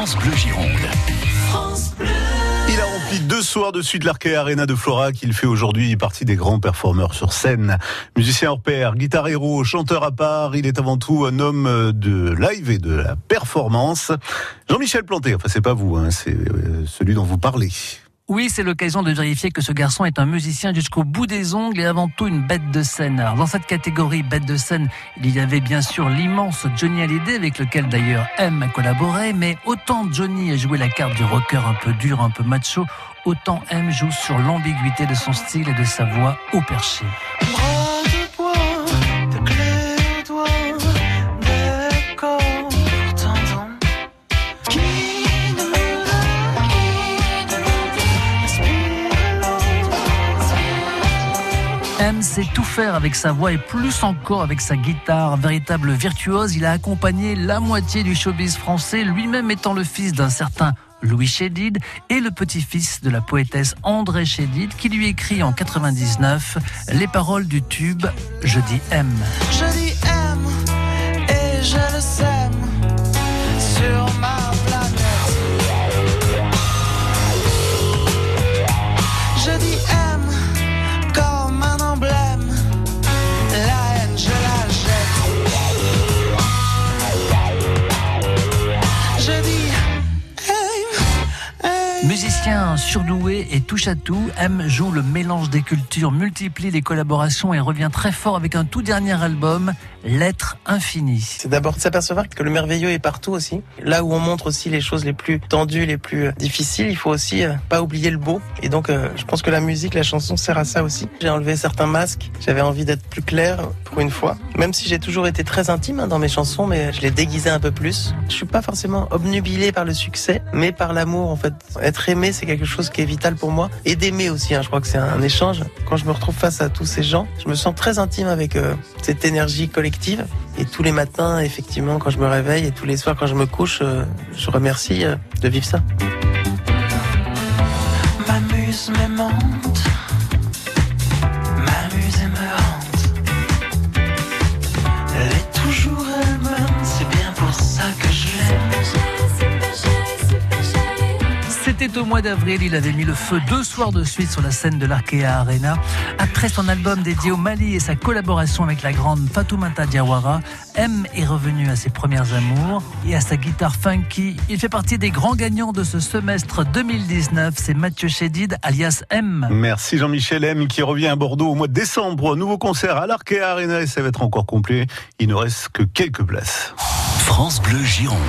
France Bleu Gironde. Il a rempli deux soirs de suite l'Arkea Arena de Flora qu'il fait aujourd'hui partie des grands performeurs sur scène. Musicien hors pair, guitare héros, chanteur à part, il est avant tout un homme de live et de la performance. Jean-Michel Planté, enfin c'est pas vous, hein, c'est euh, celui dont vous parlez. Oui, c'est l'occasion de vérifier que ce garçon est un musicien jusqu'au bout des ongles et avant tout une bête de scène. Alors, dans cette catégorie bête de scène, il y avait bien sûr l'immense Johnny Hallyday avec lequel d'ailleurs M a collaboré, mais autant Johnny a joué la carte du rocker un peu dur, un peu macho, autant M joue sur l'ambiguïté de son style et de sa voix au perché. M sait tout faire avec sa voix et plus encore avec sa guitare. Véritable virtuose, il a accompagné la moitié du showbiz français, lui-même étant le fils d'un certain Louis Chédid et le petit-fils de la poétesse André Chédid qui lui écrit en 99 les paroles du tube Je dis M. Musicien surdoué et touche à tout, M joue le mélange des cultures, multiplie les collaborations et revient très fort avec un tout dernier album, L'être infini. C'est d'abord de s'apercevoir que le merveilleux est partout aussi. Là où on montre aussi les choses les plus tendues, les plus euh, difficiles, il faut aussi euh, pas oublier le beau. Et donc, euh, je pense que la musique, la chanson sert à ça aussi. J'ai enlevé certains masques. J'avais envie d'être plus clair pour une fois. Même si j'ai toujours été très intime hein, dans mes chansons, mais je les déguisais un peu plus. Je suis pas forcément obnubilé par le succès, mais par l'amour en fait. Être aimé, c'est quelque chose qui est vital pour moi. Et d'aimer aussi. Hein. Je crois que c'est un échange. Quand je me retrouve face à tous ces gens, je me sens très intime avec euh, cette énergie collective. Et tous les matins, effectivement, quand je me réveille et tous les soirs quand je me couche, euh, je remercie euh, de vivre ça. Ma muse m'aimante, C'était au mois d'avril, il avait mis le feu deux soirs de suite sur la scène de l'Arkea Arena. Après son album dédié au Mali et sa collaboration avec la grande Fatoumata Diawara, M est revenu à ses premières amours et à sa guitare funky. Il fait partie des grands gagnants de ce semestre 2019. C'est Mathieu Chédid, alias M. Merci Jean-Michel M qui revient à Bordeaux au mois de décembre. Nouveau concert à l'Arkea Arena et ça va être encore complet. Il ne reste que quelques places. France Bleu Gironde.